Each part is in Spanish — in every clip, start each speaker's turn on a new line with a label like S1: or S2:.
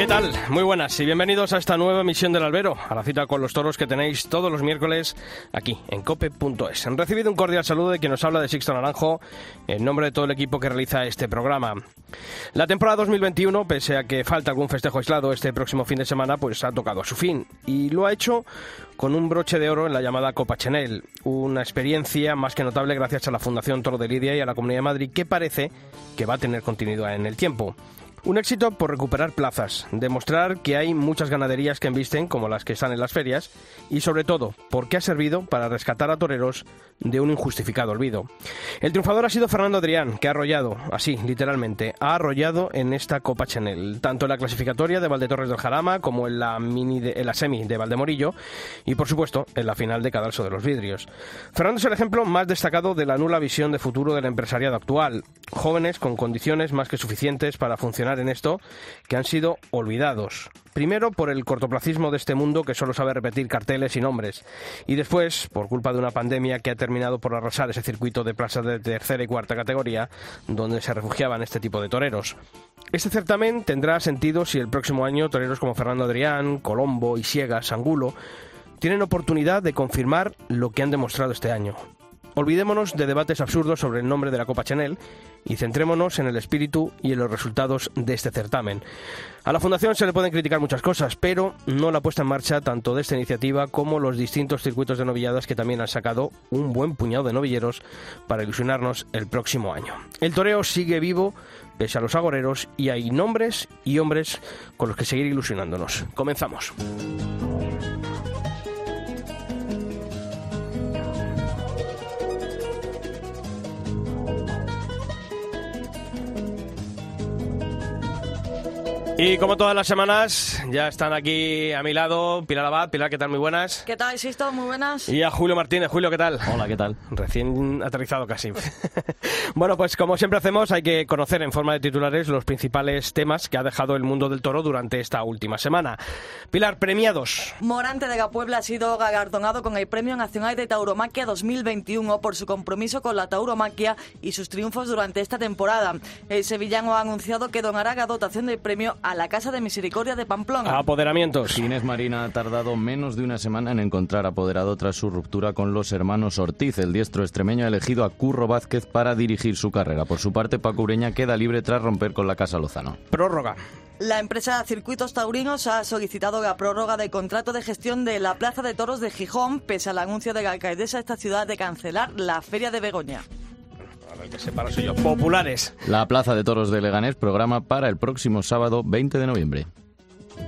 S1: ¿Qué tal? Muy buenas y bienvenidos a esta nueva emisión del Albero, a la cita con los toros que tenéis todos los miércoles aquí en cope.es. Han recibido un cordial saludo de quien nos habla de Sixto Naranjo en nombre de todo el equipo que realiza este programa. La temporada 2021, pese a que falta algún festejo aislado este próximo fin de semana, pues ha tocado a su fin y lo ha hecho con un broche de oro en la llamada Copa Chanel, una experiencia más que notable gracias a la Fundación Toro de Lidia y a la Comunidad de Madrid que parece que va a tener continuidad en el tiempo. Un éxito por recuperar plazas, demostrar que hay muchas ganaderías que embisten como las que están en las ferias y sobre todo porque ha servido para rescatar a toreros de un injustificado olvido. El triunfador ha sido Fernando Adrián, que ha arrollado, así literalmente, ha arrollado en esta Copa Chanel, tanto en la clasificatoria de Valdetorres del Jarama como en la, mini de, en la semi de Valdemorillo y por supuesto en la final de Cadalso de los Vidrios. Fernando es el ejemplo más destacado de la nula visión de futuro del empresariado actual, jóvenes con condiciones más que suficientes para funcionar en esto que han sido olvidados. Primero por el cortoplacismo de este mundo que solo sabe repetir carteles y nombres. Y después por culpa de una pandemia que ha terminado por arrasar ese circuito de plazas de tercera y cuarta categoría donde se refugiaban este tipo de toreros. Este certamen tendrá sentido si el próximo año toreros como Fernando Adrián, Colombo, Isiegas, Angulo tienen oportunidad de confirmar lo que han demostrado este año. Olvidémonos de debates absurdos sobre el nombre de la Copa Chanel y centrémonos en el espíritu y en los resultados de este certamen. A la Fundación se le pueden criticar muchas cosas, pero no la puesta en marcha tanto de esta iniciativa como los distintos circuitos de novilladas que también han sacado un buen puñado de novilleros para ilusionarnos el próximo año. El toreo sigue vivo pese a los agoreros y hay nombres y hombres con los que seguir ilusionándonos. Comenzamos. Y como todas las semanas, ya están aquí a mi lado Pilar Abad. Pilar, ¿qué tal? Muy buenas.
S2: ¿Qué tal, Sisto? Muy buenas.
S1: Y a Julio Martínez. Julio, ¿qué tal?
S3: Hola, ¿qué tal?
S1: Recién aterrizado casi. bueno, pues como siempre hacemos, hay que conocer en forma de titulares los principales temas que ha dejado el mundo del toro durante esta última semana. Pilar, premiados.
S2: Morante de Gapuebla ha sido galardonado con el Premio Nacional de Tauromaquia 2021 por su compromiso con la tauromaquia y sus triunfos durante esta temporada. El sevillano ha anunciado que donará la dotación del premio a la Casa de Misericordia de Pamplona.
S1: Apoderamientos.
S3: Inés Marina ha tardado menos de una semana en encontrar apoderado tras su ruptura con los hermanos Ortiz. El diestro extremeño ha elegido a Curro Vázquez para dirigir su carrera. Por su parte, Paco Ureña queda libre tras romper con la Casa Lozano.
S1: Prórroga.
S2: La empresa Circuitos Taurinos ha solicitado la prórroga del contrato de gestión de la Plaza de Toros de Gijón, pese al anuncio de la alcaldesa de esta ciudad de cancelar la Feria de Begoña.
S1: Ver, que separa soy yo. Populares.
S3: La Plaza de Toros de Leganés programa para el próximo sábado 20 de noviembre.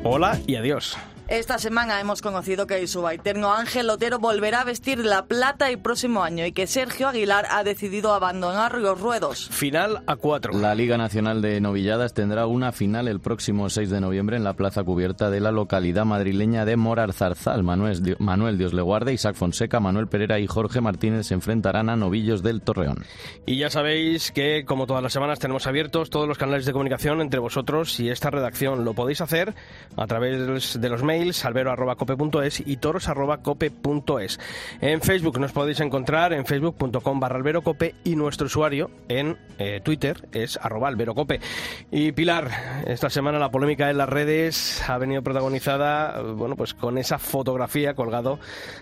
S1: Hola y adiós.
S2: Esta semana hemos conocido que el subalterno Ángel Otero volverá a vestir la plata el próximo año y que Sergio Aguilar ha decidido abandonar los ruedos.
S1: Final a cuatro.
S3: La Liga Nacional de Novilladas tendrá una final el próximo 6 de noviembre en la plaza cubierta de la localidad madrileña de Morarzarzal. Manuel, Manuel Dios le guarde, Isaac Fonseca, Manuel Pereira y Jorge Martínez se enfrentarán a novillos del Torreón.
S1: Y ya sabéis que, como todas las semanas, tenemos abiertos todos los canales de comunicación entre vosotros y esta redacción. Lo podéis hacer a través de los mails albero.cope.es y toros.cope.es. En Facebook nos podéis encontrar en facebook.com barra alberocope y nuestro usuario en eh, Twitter es arroba alberocope. Y Pilar, esta semana la polémica en las redes ha venido protagonizada bueno, pues con esa fotografía colgado,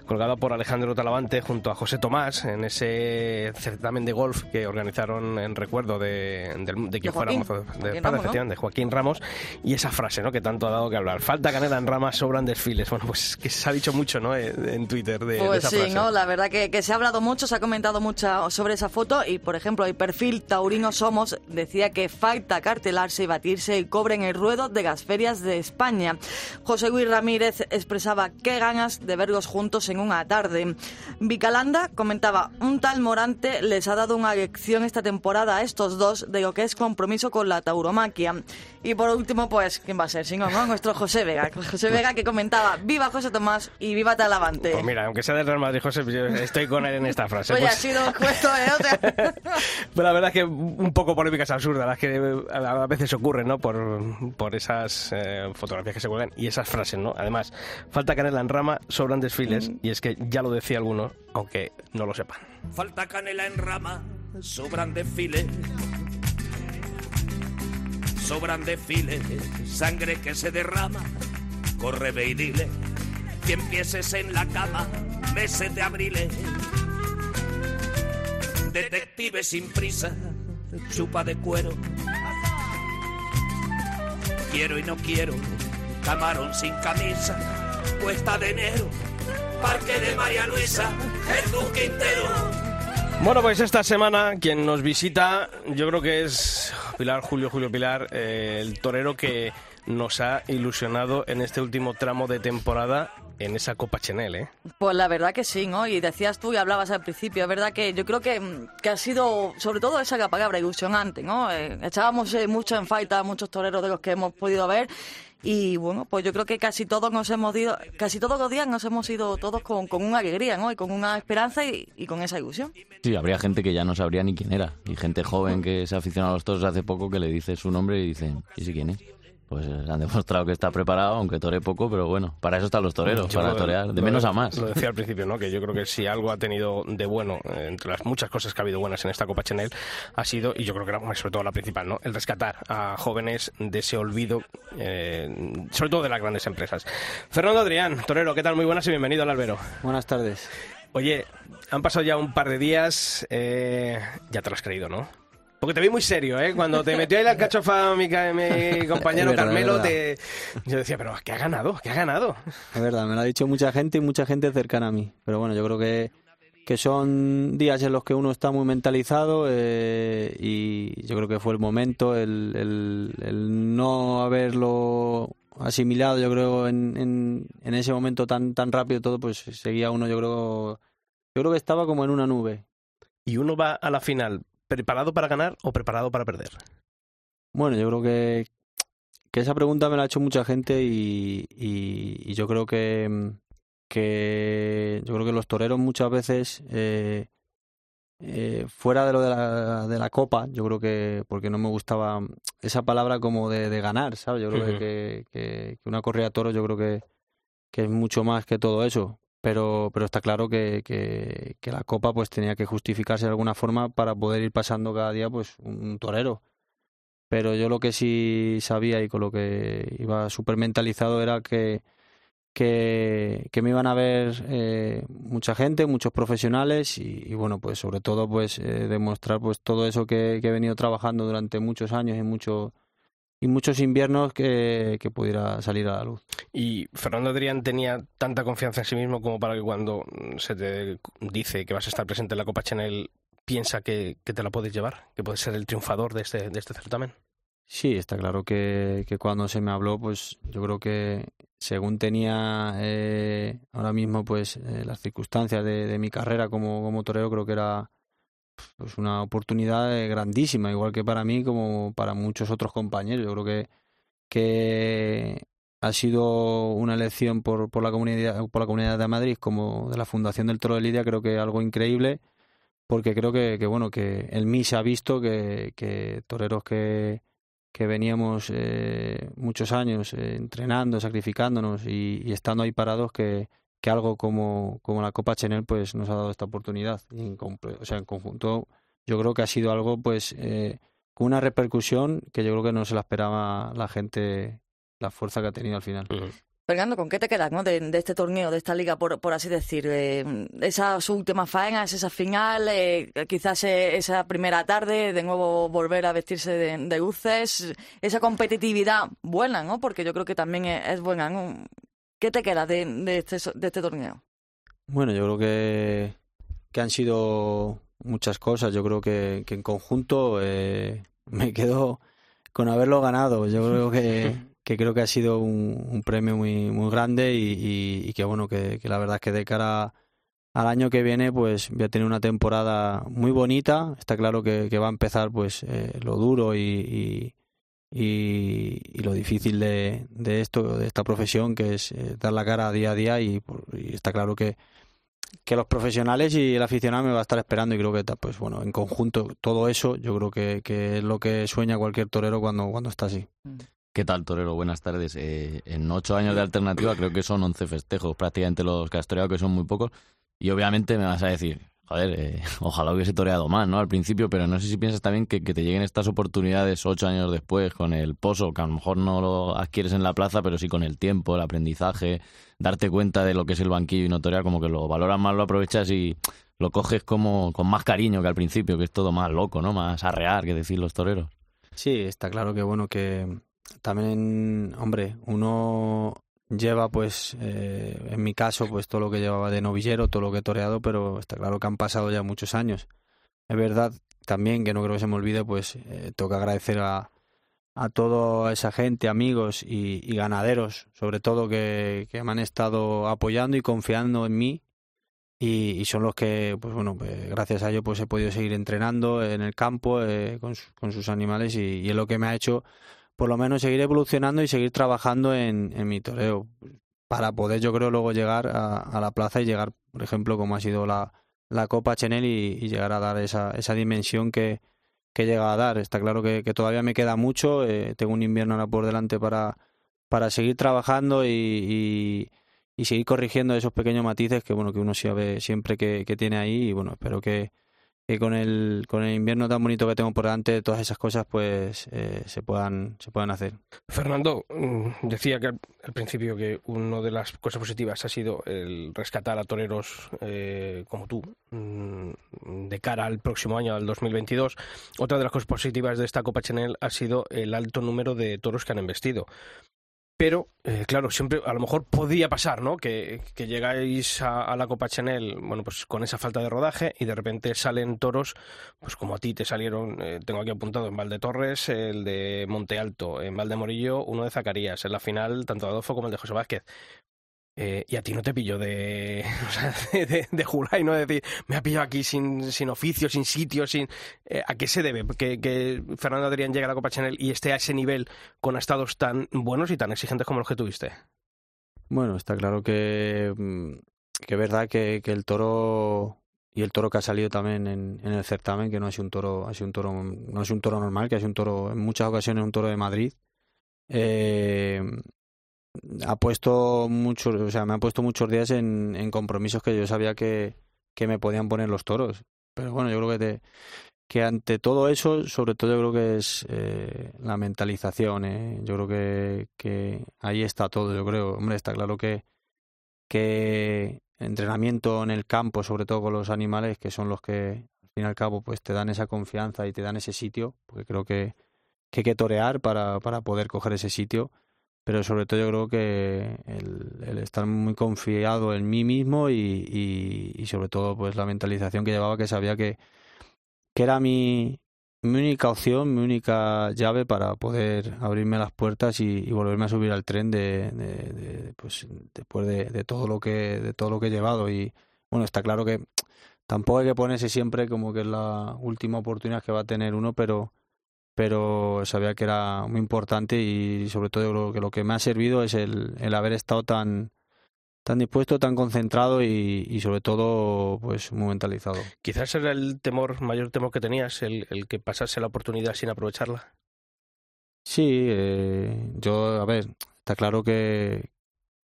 S1: colgada por Alejandro Talavante junto a José Tomás en ese certamen de golf que organizaron en recuerdo de, del- de quien
S2: De
S1: fuera de
S2: Joaquín Ramos,
S1: de Joaquín Ramos y esa frase ¿no? que tanto ha dado que hablar. Falta canela en ramas sobran desfiles. Bueno, pues que se ha dicho mucho, ¿no? Eh, en Twitter de,
S2: pues
S1: esa
S2: sí, ¿no? La verdad que, que, se ha hablado mucho, se ha comentado mucho sobre esa foto y, por ejemplo, el perfil Taurino Somos decía que falta cartelarse y batirse el cobre en el ruedo de las ferias de España. José Luis Ramírez expresaba qué ganas de verlos juntos en una tarde. Vicalanda comentaba, un tal Morante les ha dado una lección esta temporada a estos dos de lo que es compromiso con la tauromaquia. Y por último, pues, ¿quién va a ser? Si no, ¿no? Nuestro José Vega. José Vega que comentaba, viva José Tomás y viva Talavante.
S1: Pues mira, aunque sea del Real Madrid, José, yo estoy con él en esta frase.
S2: Oye,
S1: pues...
S2: ha sido puesto. O sea...
S1: Pero la verdad es que un poco polémicas absurdas las que a veces ocurren, ¿no? Por, por esas eh, fotografías que se cuelgan y esas frases, ¿no? Además, falta canela en rama, sobran desfiles mm. y es que ya lo decía alguno, aunque no lo sepan.
S4: Falta canela en rama, sobran desfiles sobran desfiles, sangre que se derrama. Corre, ve y dile que empieces en la cama, meses de abril. Detective sin prisa, chupa de cuero. Quiero y no quiero, camarón sin camisa, puesta de enero, parque de María Luisa, Jesús Quintero.
S1: Bueno, pues esta semana quien nos visita, yo creo que es Pilar, Julio, Julio Pilar, eh, el torero que nos ha ilusionado en este último tramo de temporada en esa Copa Chenel, ¿eh?
S2: Pues la verdad que sí, ¿no? Y decías tú y hablabas al principio, es verdad que yo creo que, que ha sido, sobre todo esa palabra, ilusionante, ¿no? Eh, echábamos eh, mucho en falta a muchos toreros de los que hemos podido ver y bueno, pues yo creo que casi todos nos hemos ido, casi todos los días nos hemos ido todos con, con una alegría, ¿no? Y con una esperanza y, y, con esa ilusión.
S3: Sí, habría gente que ya no sabría ni quién era. Y gente joven que se ha aficionado a los toros hace poco que le dice su nombre y dicen, ¿y si quién es? Pues han demostrado que está preparado, aunque tore poco, pero bueno, para eso están los toreros, para torear, de menos a más.
S1: Lo decía al principio, ¿no? Que yo creo que si algo ha tenido de bueno, eh, entre las muchas cosas que ha habido buenas en esta Copa Chanel, ha sido, y yo creo que era sobre todo la principal, ¿no? El rescatar a jóvenes de ese olvido, eh, sobre todo de las grandes empresas. Fernando Adrián, torero, ¿qué tal? Muy buenas y bienvenido al albero.
S5: Buenas tardes.
S1: Oye, han pasado ya un par de días, eh, ya te lo has creído, ¿no? Porque te vi muy serio, ¿eh? Cuando te metió ahí la cachofa mi, mi compañero Carmelo, te... yo decía, pero ¿qué ha ganado? ¿Qué ha ganado?
S5: Es verdad, me lo ha dicho mucha gente y mucha gente cercana a mí. Pero bueno, yo creo que, que son días en los que uno está muy mentalizado eh, y yo creo que fue el momento, el, el, el no haberlo asimilado, yo creo, en, en, en, ese momento tan, tan rápido todo, pues seguía uno, yo creo, yo creo que estaba como en una nube.
S1: Y uno va a la final ¿Preparado para ganar o preparado para perder?
S5: Bueno, yo creo que, que esa pregunta me la ha hecho mucha gente y, y, yo creo que, que yo creo que los toreros muchas veces eh, eh, fuera de lo de la, de la copa, yo creo que porque no me gustaba esa palabra como de, de ganar, ¿sabes? Yo creo que, que, que, una corrida de toros yo creo que, que es mucho más que todo eso pero, pero está claro que, que, la Copa pues tenía que justificarse de alguna forma para poder ir pasando cada día pues un torero. Pero yo lo que sí sabía y con lo que iba súper mentalizado era que, que, me iban a ver eh, mucha gente, muchos profesionales y, y, bueno, pues sobre todo pues eh, demostrar pues todo eso que, que, he venido trabajando durante muchos años y mucho, y muchos inviernos que, que, pudiera salir a la luz.
S1: ¿Y Fernando Adrián tenía tanta confianza en sí mismo como para que cuando se te dice que vas a estar presente en la Copa Chanel piensa que, que te la puedes llevar, que puedes ser el triunfador de este, de este certamen?
S5: Sí, está claro que, que cuando se me habló, pues yo creo que según tenía eh, ahora mismo pues eh, las circunstancias de, de mi carrera como, como torero, creo que era pues una oportunidad eh, grandísima, igual que para mí como para muchos otros compañeros. Yo creo que, que ha sido una elección por, por, la comunidad, por la Comunidad de Madrid como de la Fundación del Toro de Lidia, creo que algo increíble, porque creo que, que bueno, que en mí ha visto que, que toreros que, que veníamos eh, muchos años eh, entrenando, sacrificándonos y, y, estando ahí parados, que, que algo como, como la Copa Chanel pues nos ha dado esta oportunidad. Y en, o sea, en conjunto yo creo que ha sido algo pues eh, con una repercusión que yo creo que no se la esperaba la gente, la fuerza que ha tenido al final. Uh -huh.
S2: Fernando, ¿con qué te quedas ¿no? de, de, este torneo, de esta liga, por, por así decir? Eh, esas últimas faenas, esa final, eh, quizás eh, esa primera tarde, de nuevo volver a vestirse de, de, luces, esa competitividad buena, ¿no? Porque yo creo que también es, es buena, ¿no? ¿Qué te queda de, de, este, de este torneo?
S5: Bueno, yo creo que, que han sido muchas cosas. Yo creo que, que en conjunto eh, me quedo con haberlo ganado. Yo creo que, que creo que ha sido un, un premio muy, muy grande y, y, y que bueno, que, que, la verdad es que de cara al año que viene pues voy a tener una temporada muy bonita. Está claro que, que va a empezar pues eh, lo duro y, y, y, lo difícil de, de, esto, de esta profesión, que es eh, dar la cara día a día y, y, está claro que, que los profesionales y el aficionado me va a estar esperando y creo que pues bueno, en conjunto todo eso yo creo que, que es lo que sueña cualquier torero cuando, cuando está así.
S3: ¿Qué tal, torero? Buenas tardes. Eh, en ocho años de alternativa creo que son once festejos, prácticamente los que has toreado, que son muy pocos. Y obviamente me vas a decir, joder, eh, ojalá hubiese toreado más, ¿no? Al principio, pero no sé si piensas también que, que, te lleguen estas oportunidades ocho años después con el pozo, que a lo mejor no lo adquieres en la plaza, pero sí con el tiempo, el aprendizaje, darte cuenta de lo que es el banquillo y no torear, como que lo valoras más, lo aprovechas y lo coges como con más cariño que al principio, que es todo más loco, ¿no? Más arrear, que decir los toreros.
S5: Sí, está claro que bueno que también, hombre, uno lleva pues eh, en mi caso pues todo lo que llevaba de novillero, todo lo que he toreado, pero está claro que han pasado ya muchos años. Es verdad también que no creo que se me olvide pues eh, que agradecer a, a toda esa gente, amigos y, ganaderos, sobre todo que, que, me han estado apoyando y confiando en mí y, son los que pues bueno pues, gracias a ellos pues he podido seguir entrenando en el campo eh, con, con, sus animales y, y es lo que me ha hecho por lo menos seguir evolucionando y seguir trabajando en, mi toreo para poder yo creo luego llegar a, la plaza y llegar por ejemplo como ha sido la, la Copa Chenel y, llegar a dar esa, esa dimensión que, que llega a dar. Está claro que, todavía me queda mucho eh, tengo un invierno ahora por delante para para seguir trabajando y, y, y, seguir corrigiendo esos pequeños matices que bueno que uno sabe siempre que, que tiene ahí y bueno espero que que con el, con el invierno tan bonito que tengo por delante, todas esas cosas pues eh, se, puedan, se puedan hacer.
S1: Fernando, mm, decía que al, principio que una de las cosas positivas ha sido el rescatar a toreros eh, como tú mm, de cara al próximo año, al 2022. Otra de las cosas positivas de esta Copa Chanel ha sido el alto número de toros que han investido pero eh, claro, siempre a lo mejor podía pasar, ¿no? Que, que llegáis a, la Copa Chanel, bueno, pues con esa falta de rodaje y de repente salen toros, pues como a ti te salieron, eh, tengo aquí apuntado en Valde Torres, el de Monte Alto, en Valde Morillo, uno de Zacarías, en la final tanto Adolfo como el de José Vázquez. Eh, y a ti no te pilló de, o sea, de, de, jurar y no de decir, me ha pillado aquí sin, sin oficio, sin sitio, sin... Eh, ¿A qué se debe que, que, Fernando Adrián llegue a la Copa Chanel y esté a ese nivel con estados tan buenos y tan exigentes como los que tuviste?
S5: Bueno, está claro que, mm, que es verdad que, que el toro y el toro que ha salido también en, en, el certamen, que no es un toro, ha sido un toro, no es un toro normal, que es un toro, en muchas ocasiones un toro de Madrid. Eh, ha puesto muchos, o sea, me ha puesto muchos días en, compromisos que yo sabía que, que, me podían poner los toros. Pero bueno, yo creo que, te, que ante todo eso, sobre todo yo creo que es eh, la mentalización. ¿eh? Yo creo que, que ahí está todo. Yo creo, hombre, está claro que, que entrenamiento en el campo, sobre todo con los animales, que son los que al fin y al cabo pues te dan esa confianza y te dan ese sitio, porque creo que, que hay que torear para, para poder coger ese sitio pero sobre todo yo creo que el, estar muy confiado en mí mismo y, sobre todo pues la mentalización que llevaba que sabía que, que era mi, única opción, mi única llave para poder abrirme las puertas y, volverme a subir al tren de pues después de, de, todo lo que de todo lo que he llevado. Y bueno está claro que tampoco hay que ponerse siempre como que es la última oportunidad que va a tener uno pero pero sabía que era muy importante y sobre todo creo que lo que me ha servido es el, el haber estado tan tan dispuesto, tan concentrado y, y, sobre todo pues muy mentalizado.
S1: Quizás era el temor, mayor temor que tenías, el, el que pasase la oportunidad sin aprovecharla.
S5: Sí, eh, yo, a ver, está claro que,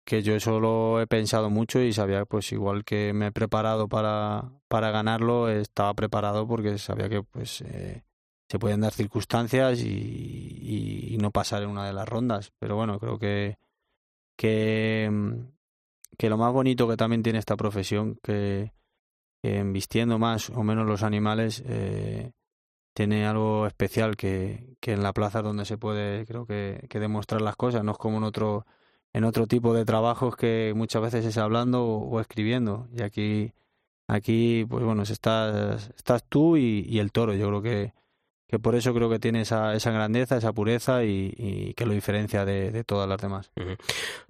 S5: que yo eso lo he pensado mucho y sabía, pues igual que me he preparado para, para ganarlo, estaba preparado porque sabía que pues eh, se pueden dar circunstancias y, y, y, no pasar en una de las rondas. Pero bueno, creo que, que, que lo más bonito que también tiene esta profesión, que, que vistiendo más o menos los animales, eh, tiene algo especial que, que en la plaza donde se puede, creo que, que demostrar las cosas, no es como en otro en otro tipo de trabajos que muchas veces es hablando o, escribiendo. Y aquí, aquí pues bueno, estás, estás tú y, el toro. Yo creo que, que por eso creo que tiene esa, esa grandeza, esa pureza y, que lo diferencia de, todas las demás.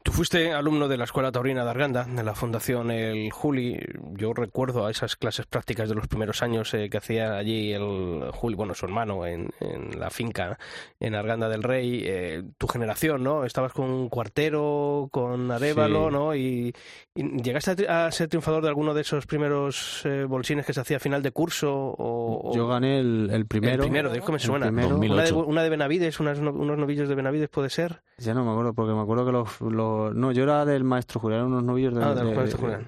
S1: Tú fuiste alumno de la Escuela Taurina de Arganda, de la Fundación El Juli. Yo recuerdo a esas clases prácticas de los primeros años eh, que hacía allí el Juli, bueno, su hermano, en, la finca en Arganda del Rey. Eh, tu generación, ¿no? Estabas con Cuartero, con Arevalo, ¿no? Y, llegaste a, ser triunfador de alguno de esos primeros eh, bolsines que se hacía a final de curso. O,
S5: Yo gané el, primero.
S1: El primero de me suena. Una de, una de, Benavides, unos novillos de Benavides puede ser.
S5: Ya no me acuerdo, porque me acuerdo que los... No, yo era del maestro Julián, unos novillos de,
S1: ah, del maestro Julián.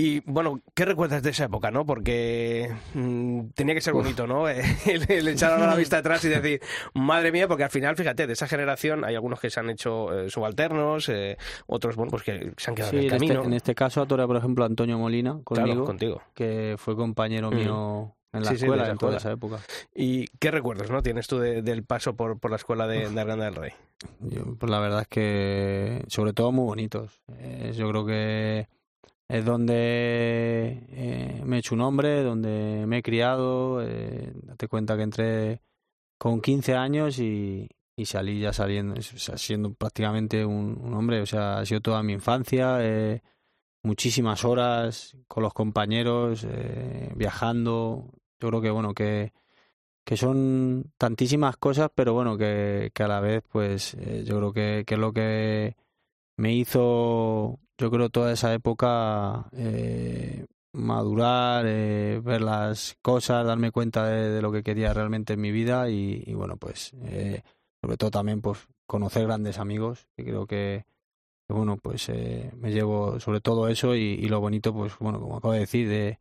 S1: Y bueno, ¿qué recuerdas de esa época, no? Porque mm, tenía que ser bonito, ¿no? el, echar a la vista atrás y decir, madre mía, porque al final, fíjate, de esa generación hay algunos que se han hecho eh, subalternos, eh, otros, bueno, pues que se han quedado en el
S5: este,
S1: camino.
S5: en este caso, atora, por ejemplo, Antonio Molina, conmigo, contigo. que fue compañero mío en la escuela, en toda esa época.
S1: ¿Y qué recuerdos no tienes tú del paso por, por la escuela de, de Arganda del Rey?
S5: pues la verdad es que, sobre todo, muy bonitos. Eh, yo creo que es donde eh, me he hecho un nombre, donde me he criado. Eh, date cuenta que entré con 15 años y, y salí ya saliendo, siendo prácticamente un, un, hombre. O sea, ha sido toda mi infancia. Eh, muchísimas horas con los compañeros, eh, viajando. Yo creo que, bueno, que, que son tantísimas cosas, pero bueno, que, que a la vez, pues eh, yo creo que, que es lo que me hizo, yo creo, toda esa época eh, madurar, eh, ver las cosas, darme cuenta de, lo que quería realmente en mi vida y, y bueno, pues eh, sobre todo también pues conocer grandes amigos, que creo que, bueno, pues eh, me llevo sobre todo eso y, lo bonito, pues bueno, como acabo de decir, de,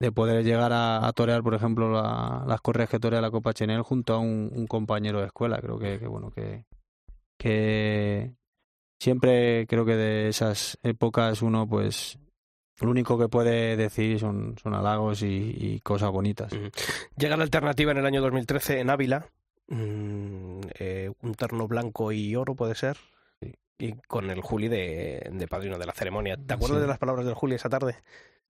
S5: de poder llegar a, torear, por ejemplo, las correas que torea la Copa Chenel junto a un, compañero de escuela. Creo que, bueno, que, que siempre creo que de esas épocas uno, pues, lo único que puede decir son, son halagos y, cosas bonitas.
S1: Llega la alternativa en el año 2013 en Ávila. Mm, eh, un terno blanco y oro puede ser y con el Juli de, de padrino de la ceremonia. ¿Te acuerdas de las palabras del Juli esa tarde?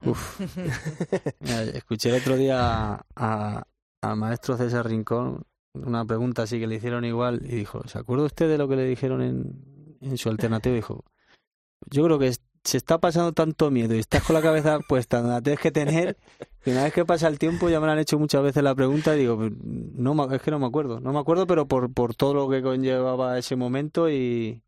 S5: Uf. escuché el otro día a, al maestro César Rincón una pregunta así que le hicieron igual y dijo, ¿se acuerda usted de lo que le dijeron en, en su alternativa? Dijo, yo creo que se está pasando tanto miedo y estás con la cabeza puesta donde la tienes que tener que una vez que pasa el tiempo ya me la han hecho muchas veces la pregunta y digo, pues, no, es que no me acuerdo, no me acuerdo pero por, por todo lo que conllevaba ese momento y,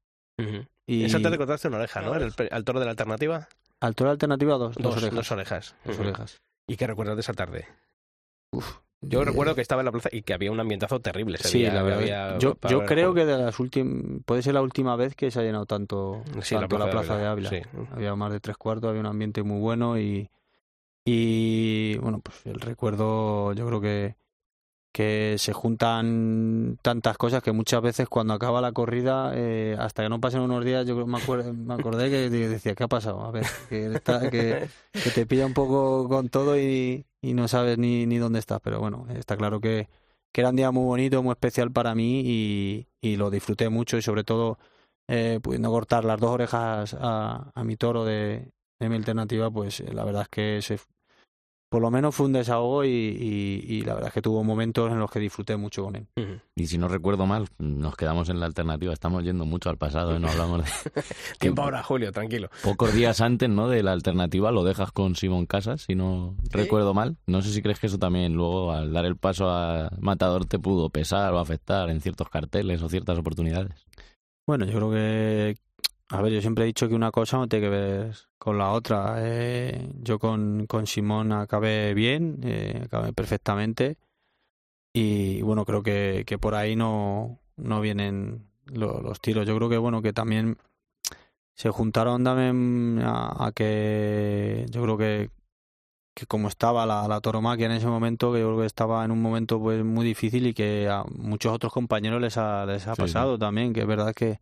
S1: y... Esa te cortaste una oreja, ¿no? El, al toro de la alternativa.
S5: Al toro de la alternativa, dos,
S1: dos,
S5: orejas.
S1: Dos orejas.
S5: Dos orejas.
S1: ¿Y qué recuerdas de esa tarde? Uf, yo recuerdo que estaba en la plaza y que había un ambientazo terrible.
S5: sí, la verdad. yo, yo creo que de las últimas. Puede ser la última vez que se ha llenado tanto, la plaza, de Ávila. Había más de tres cuartos, había un ambiente muy bueno y. Y bueno, pues el recuerdo, yo creo que que se juntan tantas cosas que muchas veces cuando acaba la corrida, eh, hasta que no pasen unos días, yo me, acuerdo, me acordé que decía, ¿qué ha pasado? A ver, que, te pilla un poco con todo y, y no sabes ni, ni dónde estás. Pero bueno, está claro que, que era un día muy bonito, muy especial para mí y, lo disfruté mucho y sobre todo eh, pudiendo cortar las dos orejas a, a mi toro de, mi alternativa, pues la verdad es que se, por lo menos fue un desahogo y, la verdad es que tuvo momentos en los que disfruté mucho con él.
S3: Y si no recuerdo mal, nos quedamos en la alternativa, estamos yendo mucho al pasado, ¿eh? no hablamos de...
S1: Tiempo ahora, Julio, tranquilo.
S3: Pocos días antes ¿no? de la alternativa lo dejas con Simón Casas, si no recuerdo mal. No sé si crees que eso también luego al dar el paso a Matador te pudo pesar o afectar en ciertos carteles o ciertas oportunidades.
S5: Bueno, yo creo que, a ver, yo siempre he dicho que una cosa no tiene que ver con la otra. Eh, yo con, con Simón acabé bien, eh, acabé perfectamente. Y bueno, creo que, que por ahí no, no vienen los tiros. Yo creo que bueno, que también se juntaron también a, que yo creo que, que como estaba la, la toromaquia en ese momento, que yo creo que estaba en un momento pues muy difícil y que a muchos otros compañeros les ha, les ha pasado también, que es verdad que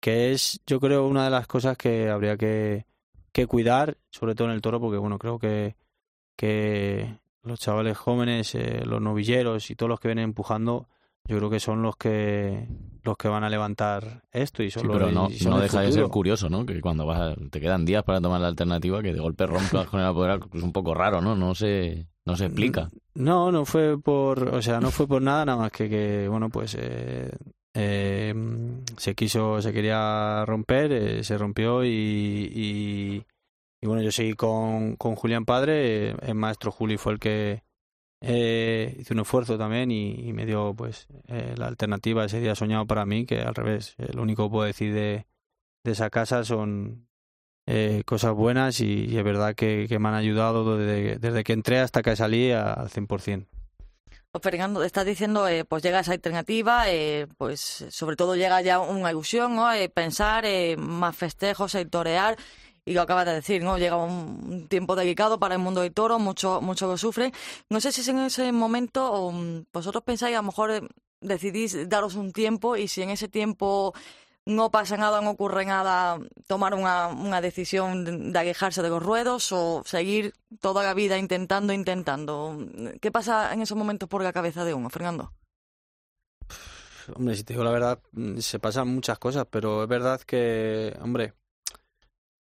S5: que es, yo creo, una de las cosas que habría que, que cuidar, sobre todo en el toro, porque bueno, creo que, que los chavales jóvenes, eh, los novilleros y todos los que vienen empujando, yo creo que son los que los que van a levantar esto y son
S3: Sí,
S5: los
S3: pero no,
S5: y son
S3: no deja de ser curioso, ¿no? Que cuando vas a- te quedan días para tomar la alternativa, que de golpe rompas con el apoderado, es un poco raro, ¿no? No se, no se explica.
S5: No, no fue por, o sea, no fue por nada, nada más que que, bueno, pues eh, eh, se quiso, se quería romper, eh, se rompió y, y, y bueno, yo seguí con, con Julián Padre, eh, el maestro Juli fue el que eh, hizo un esfuerzo también y, me dio pues la alternativa ese día soñado para mí, que al revés, lo único que puedo decir de, de esa casa son cosas buenas y, es verdad que, que me han ayudado desde, desde que entré hasta que salí al 100%.
S2: Fernando, estás diciendo, eh, pues llega esa alternativa, eh, pues sobre todo llega ya una ilusión, ¿no? Eh, pensar, eh, más festejos, el torear, y lo acabas de decir, ¿no? Llega un, tiempo delicado para el mundo del toro, mucho, mucho lo sufre. No sé si es en ese momento mm, vosotros pensáis, a lo mejor decidís daros un tiempo y si en ese tiempo no pasa nada, no ocurre nada, tomar una, decisión de, alejarse de los ruedos o seguir toda la vida intentando, intentando. ¿Qué pasa en esos momentos por la cabeza de uno, Fernando?
S5: Hombre, si te digo la verdad, mm, se pasan muchas cosas, pero es verdad que, hombre,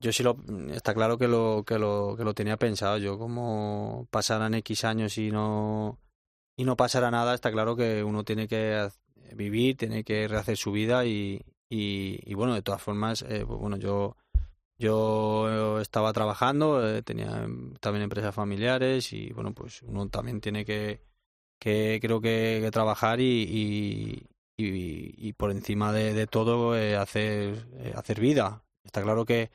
S5: yo sí lo, está claro que lo, que lo, que lo tenía pensado. Yo como pasaran X años y no, y no pasara nada, está claro que uno tiene que vivir, tiene que rehacer su vida y, y, bueno, de todas formas, eh, pues bueno, yo, yo estaba trabajando, eh, tenía em, también empresas familiares y bueno, pues uno también tiene que, que creo que, que trabajar y, y, y- por encima de, todo eh, hacer, eh, hacer vida. Está claro que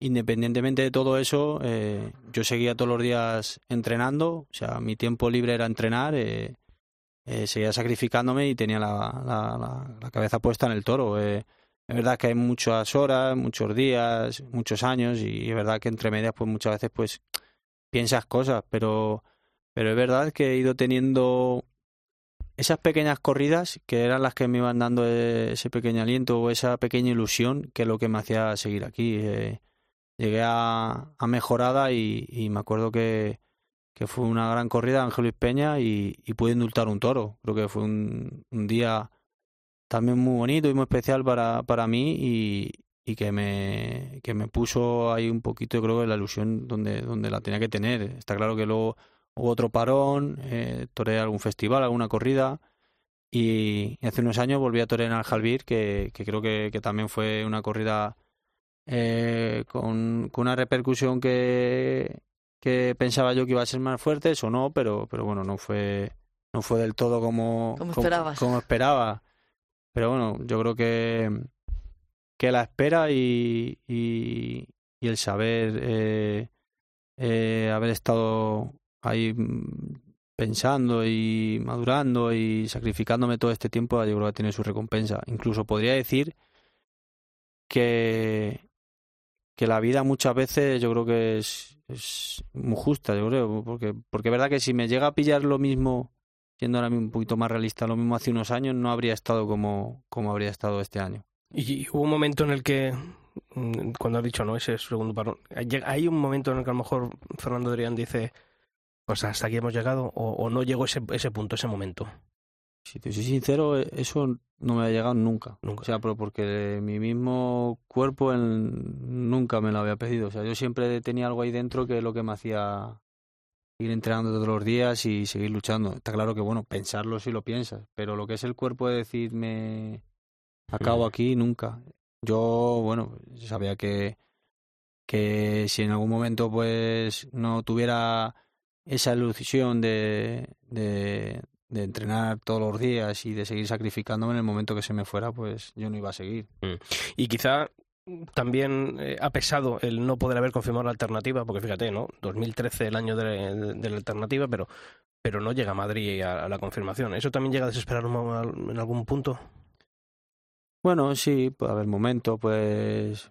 S5: independientemente de todo eso, eh, yo seguía todos los días entrenando, o sea, mi tiempo libre era entrenar, eh, seguía sacrificándome y tenía la, la, la- la cabeza puesta en el toro. Es verdad que hay muchas horas, muchos días, muchos años y es verdad que entre medias pues muchas veces pues piensas cosas, pero, pero es verdad que he ido teniendo esas pequeñas corridas que eran las que me iban dando eh, ese pequeño aliento o esa pequeña ilusión que es lo que me hacía seguir aquí. eh. llegué a, Mejorada y, me acuerdo que, que fue una gran corrida Ángel Luis Peña y, pude indultar un toro. Creo que fue un día también muy bonito y muy especial para, para mí y, y que me, que me puso ahí un poquito, yo creo la ilusión donde, donde la tenía que tener. Está claro que luego hubo otro parón, eh, toreé algún festival, alguna corrida y, y hace unos años volví a torear en Aljalbir, que, que creo que, que también fue una corrida eh, con, con una repercusión que, que pensaba yo que iba a ser más fuerte, eso no, pero, pero bueno, no fue, no fue del todo como,
S2: Como esperabas.
S5: como esperaba. Pero bueno, yo creo que, que la espera y, el saber eh, eh, haber estado ahí mm, pensando y madurando y sacrificándome todo este tiempo, yo creo que tiene su recompensa. Incluso podría decir que, que la vida muchas veces yo creo que es, es muy justa, yo creo, porque, porque es verdad que si me llega a pillar lo mismo, siendo ahora mismo un poquito más realista, lo mismo hace unos años, no habría estado como, como habría estado este año.
S1: Y hubo un momento en el que, mm, cuando has dicho, ¿no? Ese segundo parón, hay un momento en el que a lo mejor Fernando Adrián dice, pues hasta aquí hemos llegado, o, o no llegó ese, ese punto, ese momento.
S5: Si te soy sincero, eh, eso no me ha llegado nunca.
S1: Nunca.
S5: O sea, pero porque mi mismo cuerpo en- nunca me lo había pedido. O sea, yo siempre tenía algo ahí dentro que es lo que me hacía ir entrenando todos los días y seguir luchando. Está claro que, bueno, pensarlo si lo piensas, pero lo que es el cuerpo de decirme acabo
S1: Mm.
S5: aquí, nunca. Yo, bueno, sabía que, que si en algún momento pues no tuviera esa ilusión de, de, de entrenar todos los días y de seguir sacrificándome en el momento que se me fuera, pues yo no iba a seguir.
S1: Y quizá también eh, ha pesado el no poder haber confirmado la alternativa, porque fíjate, ¿no? 2013 el año de, la alternativa, pero pero no llega a Madrid a, la confirmación. ¿Eso también llega a desesperar en algún punto?
S5: Bueno, sí, puede haber momentos, pues,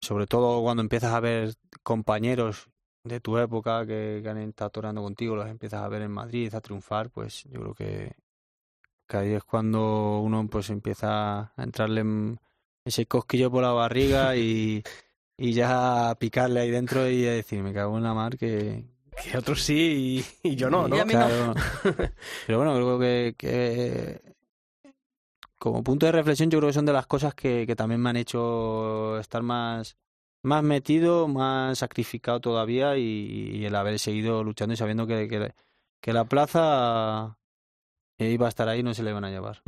S5: sobre todo cuando empiezas a ver compañeros de tu época que, que han estado torando contigo, los empiezas a ver en Madrid, a triunfar, pues yo creo que, que ahí es cuando uno pues empieza a entrarle en ese cosquillo por la barriga y, y ya picarle ahí dentro y a decir, me cago en la mar que,
S1: Que otros sí y, y yo no, ¿no?
S2: Y a mí no.
S5: Pero bueno, creo que, que como punto de reflexión, yo creo que son de las cosas que, que también me han hecho estar más, más metido, más sacrificado todavía y, el haber seguido luchando y sabiendo que, que, que la plaza iba a estar ahí y no se le iban a llevar.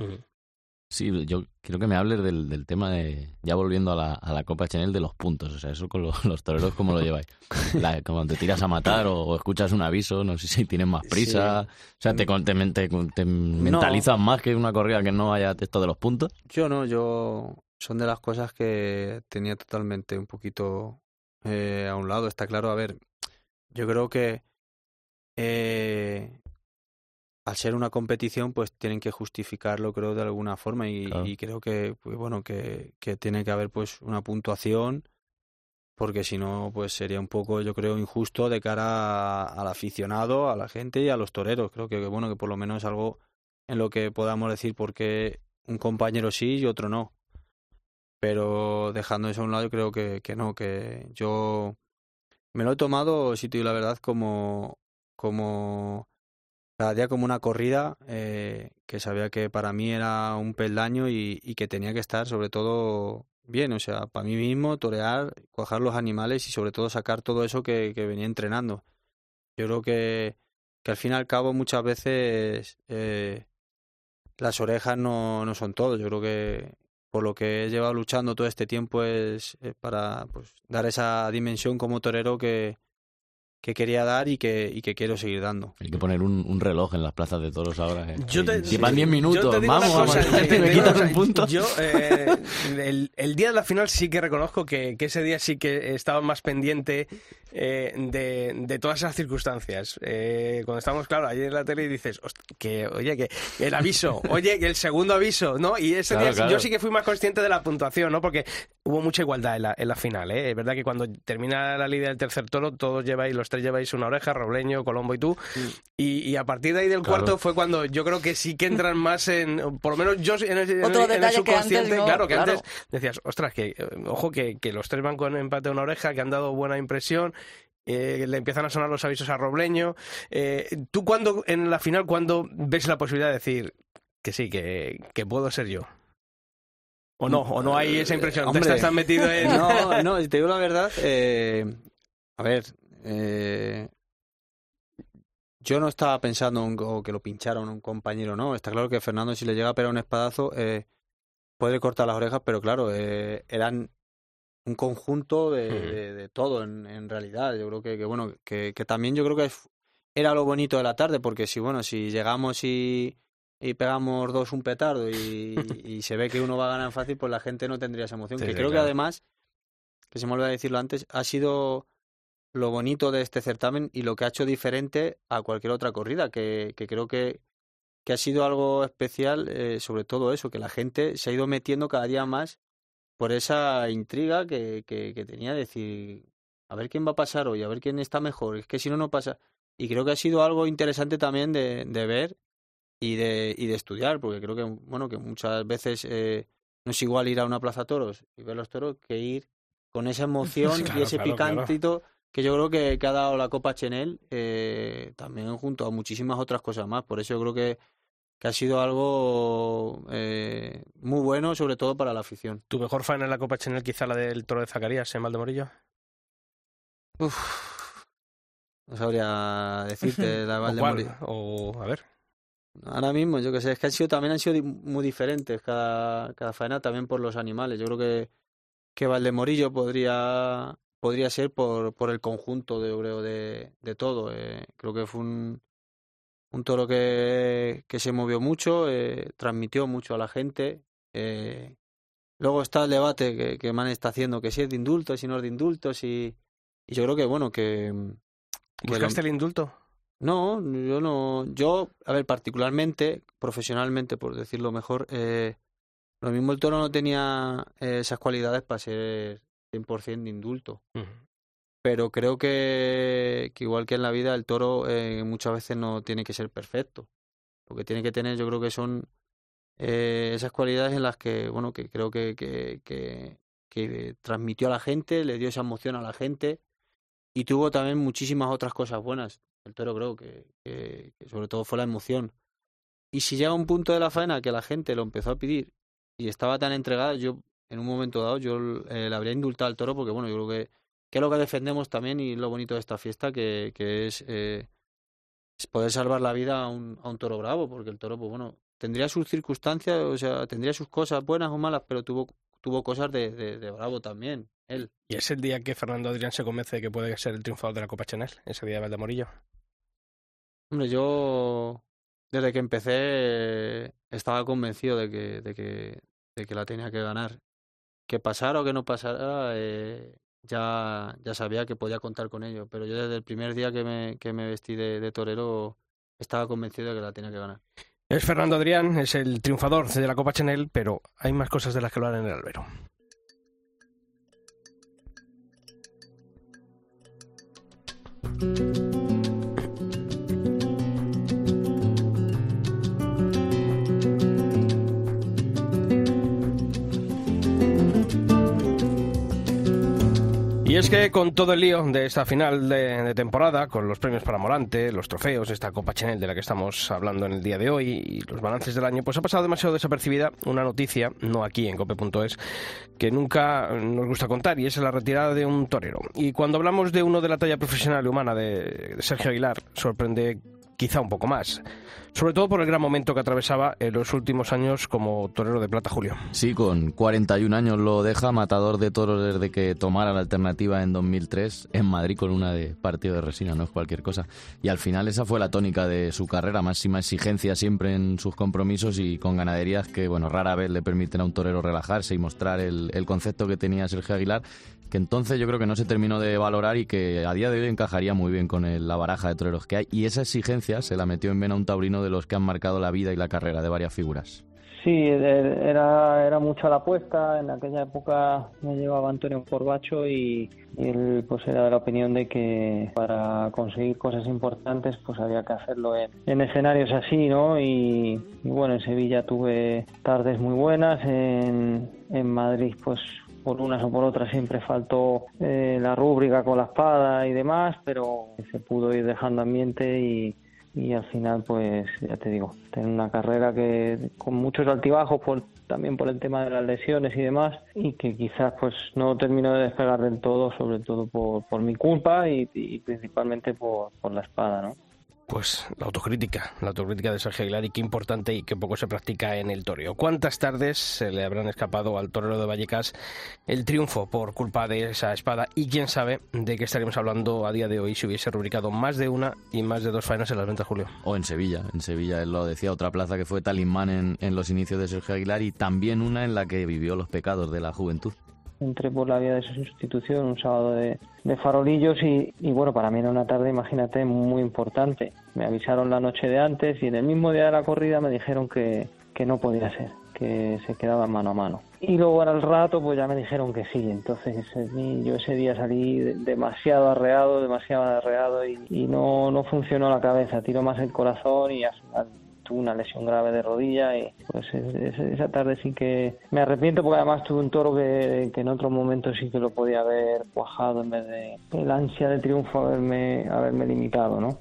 S3: Sí, yo quiero que me hables del, del tema de, ya volviendo a la, a la Copa Chanel, de los puntos. O sea, eso con los, los toreros, ¿cómo lo lleváis? La, como te tiras a matar o, escuchas un aviso, no sé si tienes más prisa. O sea, te, te, te, mentalizas más que una corrida que no haya texto de los puntos.
S5: Yo no, yo son de las cosas que tenía totalmente un poquito eh, a un lado. Está claro, a ver, yo creo que eh, al ser una competición, pues tienen que justificarlo, creo, de alguna forma. Y, creo que, pues, bueno, que, que, tiene que haber, pues, una puntuación, porque si no, pues sería un poco, yo creo, injusto de cara al aficionado, a la gente y a los toreros. Creo que, bueno, que por lo menos es algo en lo que podamos decir por qué un compañero sí y otro no. Pero dejando eso a un lado, yo creo que, que no, que yo me lo he tomado, si te digo la verdad, como, como cada día como una corrida eh, que sabía que para mí era un peldaño y, que tenía que estar sobre todo bien, o sea, para mí mismo, torear, coger los animales y sobre todo sacar todo eso que, venía entrenando. Yo creo que, que al fin y al cabo muchas veces eh, las orejas no, no son todo, yo creo que por lo que he llevado luchando todo este tiempo es, es para pues, dar esa dimensión como torero que, que quería dar y que, y que quiero seguir dando.
S3: Hay que poner un, un reloj en las plazas de toros ahora. ¿eh?
S1: Yo te,
S3: Llevan 10 minutos, vamos, vamos, me quitas un punto.
S1: Yo, eh, el, el, día de la final sí que reconozco que, que, ese día sí que estaba más pendiente eh, de, de, todas esas circunstancias. Eh, cuando estamos, claro, ayer en la tele y dices, que, oye, que el aviso, oye, que el segundo aviso, ¿no? Y ese claro, día claro. yo sí que fui más consciente de la puntuación, ¿no? Porque hubo mucha igualdad en la, en la final, ¿eh? Es verdad que cuando termina la lidia del tercer toro, todos lleváis los tres lleváis una oreja, Robleño, Colombo y tú. Y, y a partir de ahí del claro. cuarto fue cuando yo creo que sí que entran más en, por lo menos yo en el,
S2: Otro
S1: en el, en el subconsciente,
S2: que antes no,
S1: claro, que
S2: claro.
S1: antes decías, ostras, que ojo que, que los tres van con empate a una oreja, que han dado buena impresión. Eh, le empiezan a sonar los avisos a Robleño. Eh, ¿Tú cuando en la final, cuando ves la posibilidad de decir que sí, que, que puedo ser yo? ¿O no? ¿O no hay esa impresión?
S5: Hombre,
S1: ¿Te estás tan metido en...?
S5: No, no, te digo la verdad, eh, a ver, eh, yo no estaba pensando o que lo pincharon un compañero, no. Está claro que Fernando, si le llega a pegar un espadazo, eh, puede cortar las orejas, pero claro, eran un conjunto de, de, de todo en, en, realidad. Yo creo que, que bueno, que, que, también yo creo que era lo bonito de la tarde, porque si bueno, si llegamos y, y pegamos dos un petardo y, y, se ve que uno va a ganar fácil, pues la gente no tendría esa emoción.
S1: Sí,
S5: que
S1: sí,
S5: creo
S1: claro.
S5: que además, que se me olvidó decirlo antes, ha sido lo bonito de este certamen y lo que ha hecho diferente a cualquier otra corrida, que, que creo que, que ha sido algo especial, eh, sobre todo eso, que la gente se ha ido metiendo cada día más por esa intriga que, que, que tenía de decir, a ver quién va a pasar hoy, a ver quién está mejor, es que si no, no pasa. Y creo que ha sido algo interesante también de, de ver y de, y de estudiar, porque creo que, bueno, que muchas veces eh, no es igual ir a una plaza toros y ver los toros que ir con esa emoción
S1: claro,
S5: y ese
S1: claro,
S5: picantito
S1: claro.
S5: que yo creo que, que, ha dado la Copa Chenel, eh, también junto a muchísimas otras cosas más. Por eso yo creo que, que ha sido algo eh, muy bueno, sobre todo para la afición.
S1: ¿Tu mejor fan en la Copa Chenel quizá la del toro de Zacarías en Valdemorillo?
S5: Uf, no sabría decirte la Valdemorillo.
S1: O, a ver.
S5: Ahora mismo, yo que sé, es que han sido, también han sido muy diferentes cada, cada faena, también por los animales. Yo creo que, que Valdemorillo podría, podría ser por, por el conjunto de, creo, de, de todo. Eh, creo que fue un, un toro que, que se movió mucho, eh, transmitió mucho a la gente. Eh, luego está el debate que, que Man está haciendo, que si es de indultos, si no es de indultos, y, y yo creo que, bueno, que...
S1: que ¿Buscaste lo, el indulto?
S5: No, yo no. Yo, a ver, particularmente, profesionalmente, por decirlo mejor, eh, lo mismo el toro no tenía esas cualidades para ser 100% de indulto.
S1: Uh -huh.
S5: Pero creo que, igual que en la vida, el toro eh, muchas veces no tiene que ser perfecto. Lo que tiene que tener, yo creo que son eh, esas cualidades en las que, bueno, que creo que, que, que, que transmitió a la gente, le dio esa emoción a la gente y tuvo también muchísimas otras cosas buenas el toro creo que, que, que, sobre todo fue la emoción. Y si llega un punto de la faena que la gente lo empezó a pedir y estaba tan entregada, yo en un momento dado yo eh, le habría indultado al toro porque bueno, yo creo que, que es lo que defendemos también y lo bonito de esta fiesta que, que es, eh, es poder salvar la vida a un, a un toro bravo, porque el toro, pues bueno, tendría sus circunstancias, o sea, tendría sus cosas buenas o malas, pero tuvo, tuvo cosas de, de, de bravo también, él.
S1: ¿Y es el día que Fernando Adrián se convence de que puede ser el triunfador de la Copa Chanel? Ese día de Valdemorillo.
S5: Hombre, yo desde que empecé estaba convencido de que, de que, de que la tenía que ganar. Que pasara o que no pasara, eh, ya, ya sabía que podía contar con ello. Pero yo desde el primer día que me, que me vestí de, de torero estaba convencido de que la tenía que ganar.
S1: Es Fernando Adrián, es el triunfador de la Copa Chanel, pero hay más cosas de las que hablar en el albero. Y es que con todo el lío de esta final de, temporada, con los premios para Morante, los trofeos, esta Copa Chanel de la que estamos hablando en el día de hoy y los balances del año, pues ha pasado demasiado desapercibida una noticia, no aquí en cope.es, que nunca nos gusta contar y es la retirada de un torero. Y cuando hablamos de uno de la talla profesional y humana de Sergio Aguilar, sorprende quizá un poco más. Sobre todo por el gran momento que atravesaba en los últimos años como torero de plata, Julio.
S3: Sí, con 41 años lo deja, matador de toros desde que tomara la alternativa en 2003 en Madrid con una de partido de resina, no es cualquier cosa. Y al final esa fue la tónica de su carrera, máxima exigencia siempre en sus compromisos y con ganaderías que, bueno, rara vez le permiten a un torero relajarse y mostrar el, concepto que tenía Sergio Aguilar que entonces yo creo que no se terminó de valorar y que a día de hoy encajaría muy bien con el, la baraja de toreros que hay. Y esa exigencia se la metió en vena un taurino de los que han marcado la vida y la carrera de varias figuras.
S6: Sí, era, era mucha la apuesta. En aquella época me llevaba Antonio Corbacho y, y él pues era de la opinión de que para conseguir cosas importantes pues había que hacerlo en, en escenarios así, ¿no? Y, y, bueno, en Sevilla tuve tardes muy buenas, en, en Madrid pues por unas o por otras siempre faltó eh, la rúbrica con la espada y demás, pero se pudo ir dejando ambiente y, al final pues ya te digo, tener una carrera que con muchos altibajos por también por el tema de las lesiones y demás y que quizás pues no terminó de despegar del todo, sobre todo por, por mi culpa y, principalmente por la espada, ¿no?
S1: Pues la autocrítica, la autocrítica de Sergio Aguilar y qué importante y qué poco se practica en el toreo. ¿Cuántas tardes se le habrán escapado al torero de Vallecas el triunfo por culpa de esa espada? Y quién sabe de qué estaríamos hablando a día de hoy si hubiese rubricado más de una y más de dos faenas en las ventas, Julio.
S3: O en Sevilla, en Sevilla él lo decía, otra plaza que fue talismán en, en los inicios de Sergio Aguilar y también una en la que vivió los pecados de la juventud
S6: entré por la vía de su sustitución un sábado de, de farolillos y, y, bueno, para mí era una tarde, imagínate, muy importante. Me avisaron la noche de antes y en el mismo día de la corrida me dijeron que, que no podía ser, que se quedaba mano a mano. Y luego al rato pues ya me dijeron que sí, entonces yo ese día salí demasiado arreado, demasiado arreado y, no, no funcionó la cabeza, tiro más el corazón y al final una lesión grave de rodilla y pues esa tarde sí que me arrepiento porque además tuve un toro que, que en otros momentos sí que lo podía haber cuajado en vez de el ansia de triunfo haberme, haberme limitado, ¿no?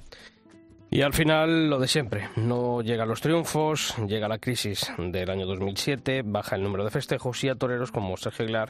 S1: Y al final lo de siempre, no llegan los triunfos, llega la crisis del año 2007, baja el número de festejos y a toreros como Sergio Aguilar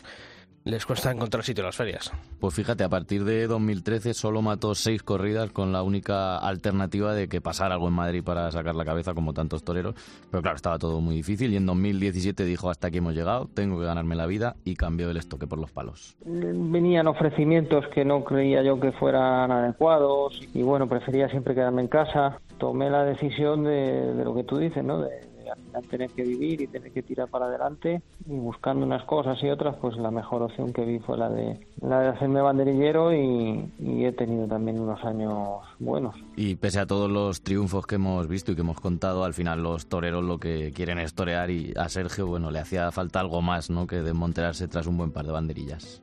S1: les cuesta encontrar sitio en las ferias.
S3: Pues fíjate, a partir de 2013 solo mató seis corridas con la única alternativa de que pasara algo en Madrid para sacar la cabeza como tantos toreros. Pero claro, estaba todo muy difícil y en 2017 dijo hasta aquí hemos llegado, tengo que ganarme la vida y cambió el estoque por los palos.
S6: Venían ofrecimientos que no creía yo que fueran adecuados y bueno, prefería siempre quedarme en casa. Tomé la decisión de, de lo que tú dices, ¿no? De, al final tener que vivir y tener que tirar para adelante y buscando unas cosas y otras, pues la mejor opción que vi fue la de la de hacerme banderillero y, y he tenido también unos años buenos.
S3: Y pese a todos los triunfos que hemos visto y que hemos contado, al final los toreros lo que quieren es torear y a Sergio, bueno, le hacía falta algo más, ¿no? Que desmonterarse tras un buen par de banderillas.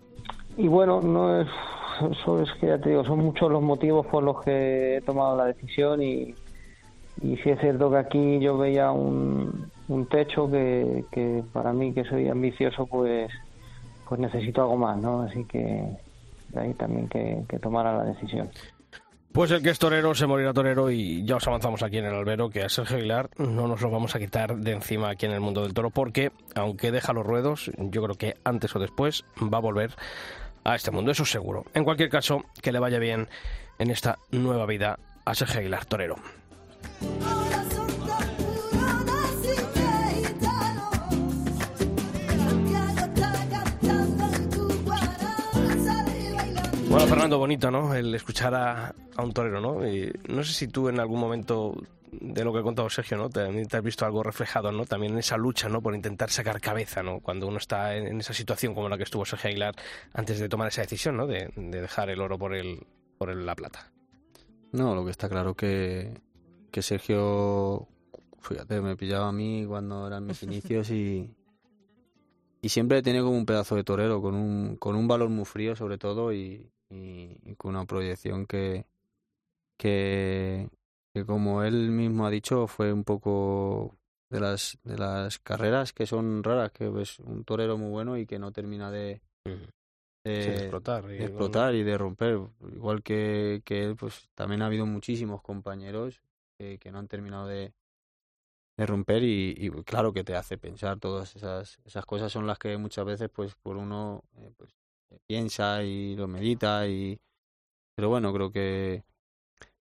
S6: Y bueno, no es, eso es que ya te digo, son muchos los motivos por los que he tomado la decisión y, y sí es cierto que aquí yo veía un, un techo que, que, para mí que soy ambicioso pues pues necesito algo más no así que de ahí también que, que tomara la decisión
S1: Pues el que es torero se morirá torero y ya os avanzamos aquí en el albero que a Sergio Aguilar no nos lo vamos a quitar de encima aquí en el mundo del toro porque aunque deja los ruedos, yo creo que antes o después va a volver a este mundo, eso seguro. En cualquier caso, que le vaya bien en esta nueva vida a Sergio Aguilar torero. Bueno, Fernando, bonito, ¿no? El escuchar a, un torero, ¿no? Y no sé si tú en algún momento de lo que ha contado Sergio, ¿no? También te has visto algo reflejado, ¿no? También en esa lucha, ¿no? Por intentar sacar cabeza, ¿no? Cuando uno está en, esa situación como la que estuvo Sergio Aguilar antes de tomar esa decisión, ¿no? De, dejar el oro por el por la plata.
S5: No, lo que está claro que que Sergio, fíjate, me pillaba a mí cuando eran mis inicios y y siempre he tenido como un pedazo de torero con un con un valor muy frío sobre todo y, y, con una proyección que, que, como él mismo ha dicho, fue un poco de las, de las carreras que son raras, que es un torero muy bueno y que no termina de,
S1: explotar,
S5: y, explotar y de romper. Igual que, que él, pues también ha habido muchísimos compañeros que, que no han terminado de, de romper y, y, claro que te hace pensar todas esas esas cosas son las que muchas veces pues por uno eh, pues piensa y lo medita y pero bueno creo que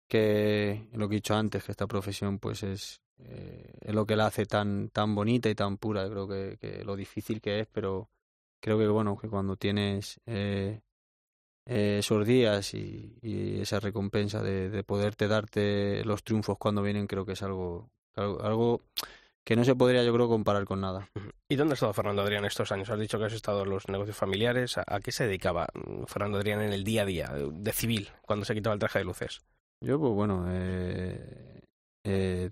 S5: que lo que he dicho antes que esta profesión pues es eh, es lo que la hace tan tan bonita y tan pura creo que, que, lo difícil que es pero creo que bueno que cuando tienes eh, eh, esos días y, y, esa recompensa de, de poderte darte los triunfos cuando vienen creo que es algo algo, algo que no se podría, yo creo, comparar con nada.
S1: ¿Y dónde ha estado Fernando Adrián estos años? Has dicho que has estado en los negocios familiares. ¿A, qué se dedicaba mm, Fernando Adrián en el día a día, de civil, cuando se quitaba el traje de luces?
S5: Yo, pues bueno, eh, eh,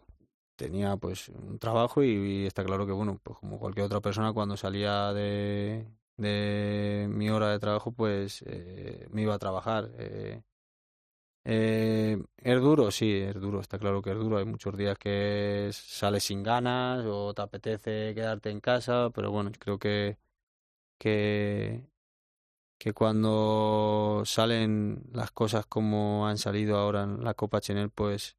S5: tenía pues un trabajo y, está claro que, bueno, pues como cualquier otra persona, cuando salía de, de mi hora de trabajo, pues eh, me iba a trabajar. Eh, eh, es duro, sí, es duro, está claro que es duro. Hay muchos días que sales sin ganas o te apetece quedarte en casa, pero bueno, creo que, que, que cuando salen las cosas como han salido ahora en la Copa Chanel, pues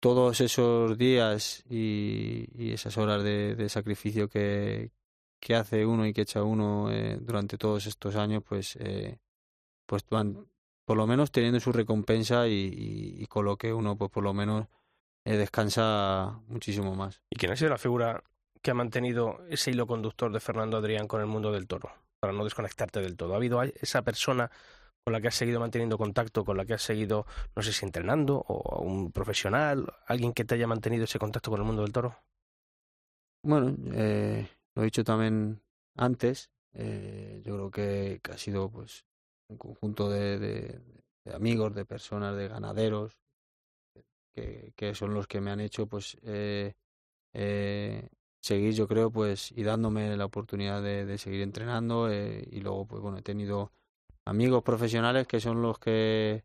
S5: todos esos días y, y esas horas de, de sacrificio que, que, hace uno y que echa uno eh, durante todos estos años, pues, eh, pues van por lo menos teniendo su recompensa y, con lo que uno, pues por lo menos, eh, descansa muchísimo más.
S1: ¿Y quién ha sido la figura que ha mantenido ese hilo conductor de Fernando Adrián con el mundo del toro? Para no desconectarte del todo. ¿Ha habido esa persona con la que has seguido manteniendo contacto, con la que has seguido, no sé si entrenando, o un profesional, alguien que te haya mantenido ese contacto con el mundo del toro?
S5: Bueno, eh, lo he dicho también antes. Eh, yo creo que, que, ha sido pues un conjunto de, de, amigos, de personas, de ganaderos, que, son los que me han hecho pues eh, eh, seguir, yo creo, pues y dándome la oportunidad de, seguir entrenando eh, y luego pues bueno he tenido amigos profesionales que son los que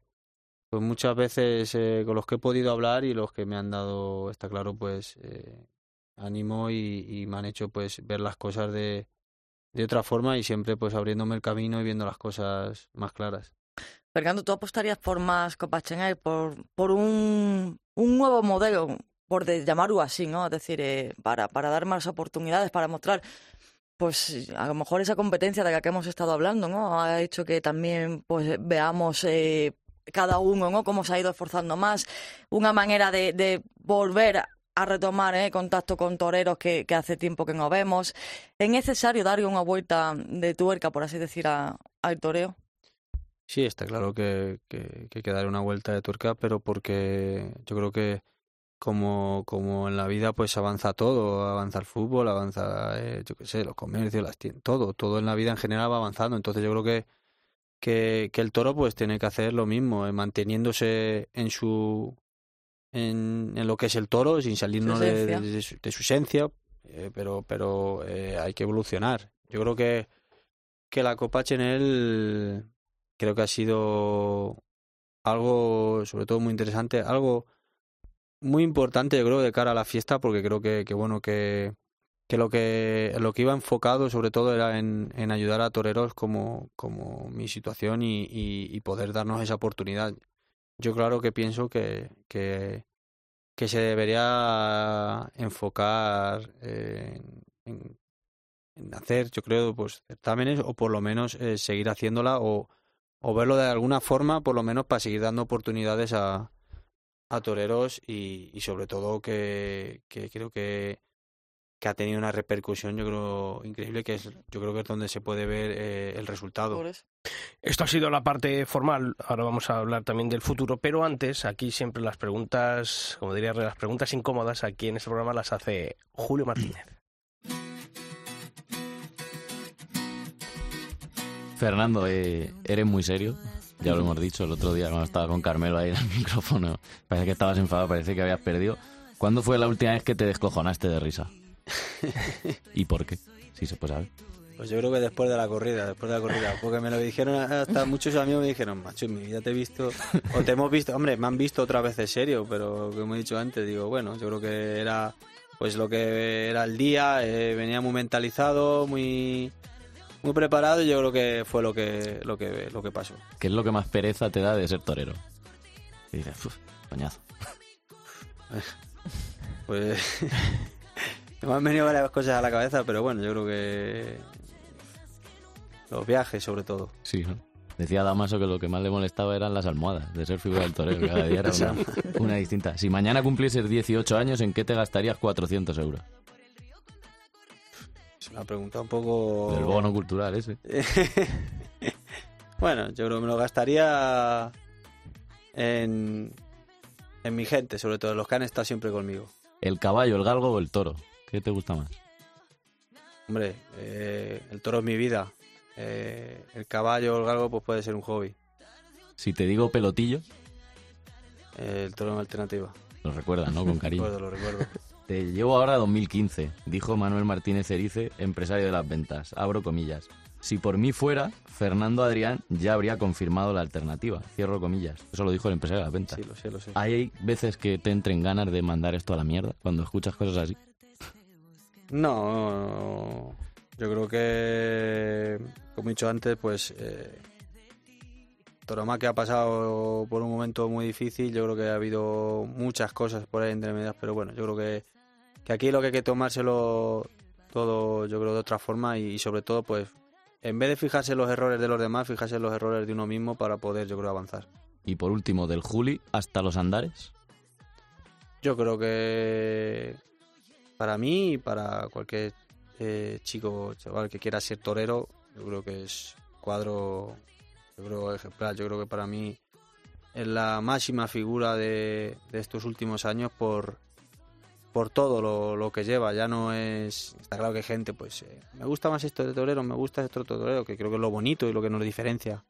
S5: pues muchas veces eh, con los que he podido hablar y los que me han dado está claro pues ánimo y, y me han hecho pues ver las cosas de de otra forma y siempre pues abriéndome el camino y viendo las cosas más claras.
S2: Fernando, ¿tú apostarías por más Copa Chengay, por, por un, un nuevo modelo, por llamarlo así, ¿no? Es decir, eh, para, para dar más oportunidades, para mostrar, pues a lo mejor esa competencia de la que hemos estado hablando, ¿no? Ha hecho que también pues veamos eh, cada uno, ¿no? Cómo se ha ido esforzando más, una manera de, de volver a retomar eh, contacto con toreros que, que, hace tiempo que no vemos. ¿Es necesario darle una vuelta de tuerca, por así decir, a, al toreo?
S5: Sí, está claro que, que, hay que darle una vuelta de tuerca, pero porque yo creo que como, como en la vida pues avanza todo, avanza el fútbol, avanza, eh, yo qué sé, los comercios, las tiendas, todo, todo en la vida en general va avanzando. Entonces yo creo que, que, que el toro pues tiene que hacer lo mismo, eh, manteniéndose en su en, en, lo que es el toro, sin salirnos de, de, de, su, de, su, esencia, eh, pero, pero eh, hay que evolucionar. Yo creo que, que la Copa Chenel creo que ha sido algo, sobre todo muy interesante, algo muy importante, yo creo, de cara a la fiesta, porque creo que, que bueno, que, que lo que lo que iba enfocado sobre todo era en, en ayudar a toreros como, como mi situación y, y, y poder darnos esa oportunidad yo claro que pienso que, que, que se debería enfocar en, hacer, yo creo, pues certámenes o por lo menos eh, seguir haciéndola o, o verlo de alguna forma, por lo menos para seguir dando oportunidades a, a toreros y, y sobre todo que, que creo que, que ha tenido una repercusión, yo creo, increíble, que es, yo creo que es donde se puede ver eh, el resultado.
S1: Esto ha sido la parte formal, ahora vamos a hablar también del futuro, pero antes, aquí siempre las preguntas, como diría, las preguntas incómodas aquí en este programa las hace Julio Martínez.
S3: Fernando, eh, eres muy serio. Ya lo hemos dicho el otro día cuando estaba con Carmelo ahí en el micrófono. Parece que estabas enfadado, parece que habías perdido. ¿Cuándo fue la última vez que te descojonaste de risa? ¿Y por qué? Si se puede saber.
S5: Pues yo creo que después de la corrida, después de la corrida, porque me lo dijeron hasta muchos amigos me dijeron, macho, en mi vida te he visto, o te hemos visto, hombre, me han visto otra vez de serio, pero como he dicho antes, digo, bueno, yo creo que era pues lo que era el día, eh, venía muy mentalizado, muy muy preparado y yo creo que fue lo que lo que lo que pasó.
S3: ¿Qué es lo que más pereza te da de ser torero? Y dices, coñazo.
S5: pues me han venido varias cosas a la cabeza, pero bueno, yo creo que los viajes sobre todo.
S3: Sí, ¿no? Decía Damaso que lo que más le molestaba eran las almohadas, de ser figura del torero. Cada día era una, una distinta. Si mañana cumplieses 18 años, ¿en qué te gastarías 400 euros?
S5: Es una pregunta un poco...
S3: Del bono cultural ese.
S5: bueno, yo creo que me lo gastaría en, en mi gente, sobre todo los que han estado siempre conmigo.
S3: ¿El caballo, el galgo o el toro? ¿Qué te gusta más?
S5: Hombre, eh, el toro es mi vida. Eh, el caballo o el galgo pues puede ser un hobby.
S3: Si te digo pelotillo...
S5: Eh, el toro una alternativa.
S3: Lo recuerdas, ¿no? Con cariño.
S5: Lo recuerdo, lo recuerdo.
S3: Te llevo ahora a 2015, dijo Manuel Martínez Erice, empresario de las ventas. Abro comillas. Si por mí fuera, Fernando Adrián ya habría confirmado la alternativa. Cierro comillas. Eso lo dijo el empresario de las ventas.
S5: Sí, lo sé, lo sé.
S3: ¿Hay veces que te entren ganas de mandar esto a la mierda cuando escuchas cosas así?
S5: No, yo creo que, como he dicho antes, pues eh, Toroma que ha pasado por un momento muy difícil, yo creo que ha habido muchas cosas por ahí entre medias, pero bueno, yo creo que, que aquí lo que hay que tomárselo todo, yo creo, de otra forma y, y sobre todo, pues, en vez de fijarse en los errores de los demás, fijarse en los errores de uno mismo para poder, yo creo, avanzar.
S3: Y por último, del Juli hasta los Andares.
S5: Yo creo que para mí y para cualquier eh, chico chaval que quiera ser torero, yo creo que es cuadro, yo creo ejemplar. Yo creo que para mí es la máxima figura de, de estos últimos años por por todo lo, lo, que lleva. Ya no es. Está claro que gente, pues. Eh, me gusta más esto de torero, me gusta esto de torero, que creo que es lo bonito y lo que nos diferencia.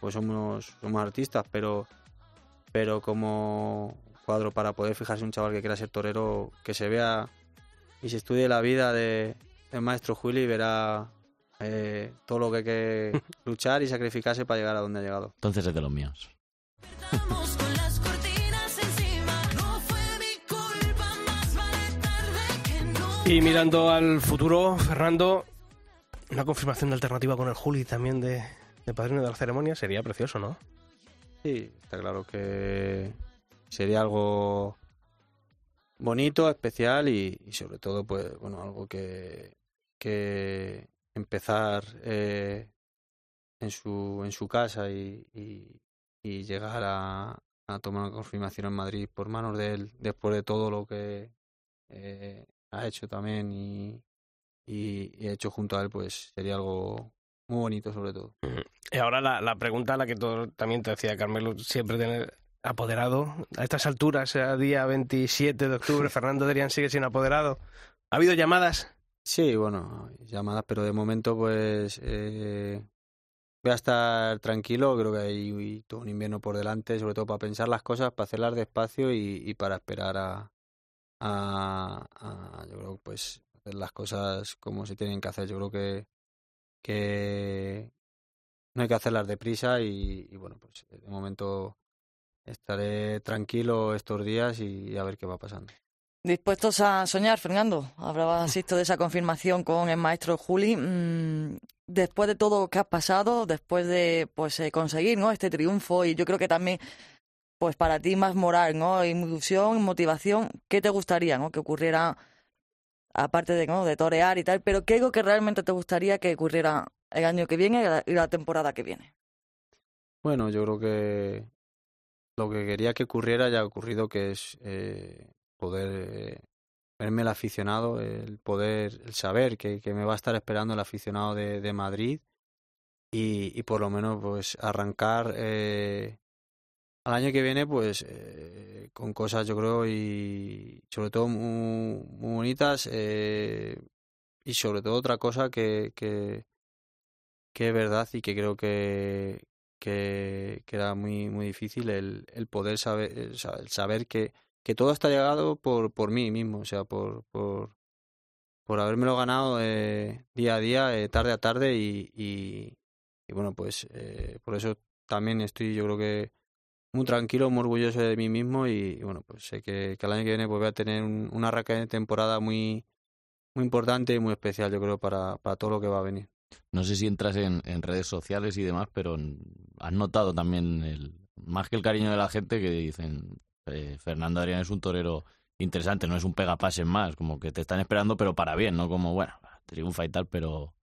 S5: Pues somos, somos artistas, pero. Pero como cuadro para poder fijarse un chaval que quiera ser torero, que se vea y se estudie la vida de, del maestro Juli y verá eh, todo lo que hay que luchar y sacrificarse para llegar a donde ha llegado.
S3: Entonces es de los míos.
S1: Y mirando al futuro, Fernando, una confirmación de alternativa con el Juli también de, de padrino de la ceremonia sería precioso, ¿no?
S5: Sí, está claro que sería algo bonito, especial y, y, sobre todo, pues, bueno, algo que, que empezar eh, en su en su casa y, y, y llegar a, a, tomar una confirmación en Madrid por manos de él después de todo lo que eh, ha hecho también y, y, hecho junto a él, pues sería algo muy bonito sobre todo.
S1: Y ahora la, la pregunta a la que todo, también te decía Carmelo, siempre tener apoderado a estas alturas, a día 27 de octubre, Fernando Adrián sigue sin apoderado. ¿Ha habido llamadas?
S5: Sí, bueno, llamadas, pero de momento pues eh, voy a estar tranquilo, creo que hay todo un invierno por delante, sobre todo para pensar las cosas, para hacerlas despacio y, y para esperar a, a, a, yo creo, pues hacer las cosas como se tienen que hacer. Yo creo que, que no hay que hacerlas deprisa y, y bueno, pues de momento estaré tranquilo estos días y a ver qué va pasando.
S2: Dispuestos a soñar, Fernando. Hablabas esto de esa confirmación con el maestro Juli. Mm, después de todo lo que ha pasado, después de pues eh, conseguir ¿no? este triunfo, y yo creo que también pues para ti más moral, ¿no? Ilusión, motivación, ¿qué te gustaría, ¿no? Que ocurriera, aparte de, ¿no? de torear y tal, pero ¿qué es lo que realmente te gustaría que ocurriera el año que viene y la, y la temporada que viene?
S5: Bueno, yo creo que lo que quería que ocurriera ya ha ocurrido, que es eh, poder eh, verme el aficionado, el poder, el saber que, que, me va a estar esperando el aficionado de, de Madrid y, y, por lo menos pues arrancar eh, al año que viene pues eh, con cosas yo creo y sobre todo muy, muy bonitas eh, y sobre todo otra cosa que, que, que es verdad y que creo que, que, que era muy muy difícil el, el poder saber el saber que, que todo está llegado por, por mí mismo, o sea, por, por, por habérmelo ganado eh, día a día, tarde a tarde y, y, bueno, pues eh, por eso también estoy yo creo que muy tranquilo, muy orgulloso de mí mismo y, bueno, pues sé que, el año que viene pues voy a tener un, una raca de temporada muy, muy importante y muy especial yo creo para, para todo lo que va a venir.
S3: No sé si entras en, en redes sociales y demás, pero has notado también el, más que el cariño de la gente que dicen eh, Fernando Adrián es un torero interesante, no es un pegapases más, como que te están esperando pero para bien, ¿no? Como, bueno, triunfa y tal, pero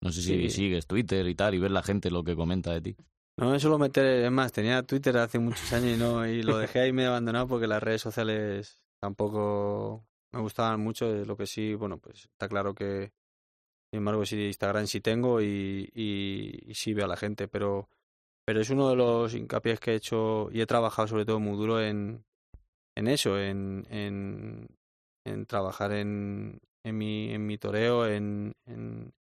S3: no sé si sí. sigues Twitter y tal y ves la gente lo que comenta de ti.
S5: No me suelo meter, es más, tenía Twitter hace muchos años y, no, y lo dejé ahí medio abandonado porque las redes sociales tampoco me gustaban mucho, lo que sí, bueno, pues está claro que, sin embargo, sí, Instagram sí tengo y, y, y sí veo a la gente, pero pero es uno de los hincapiés que he hecho y he trabajado sobre todo muy duro en, en eso, en, en, en trabajar en, en, mi, en mi toreo, en, en,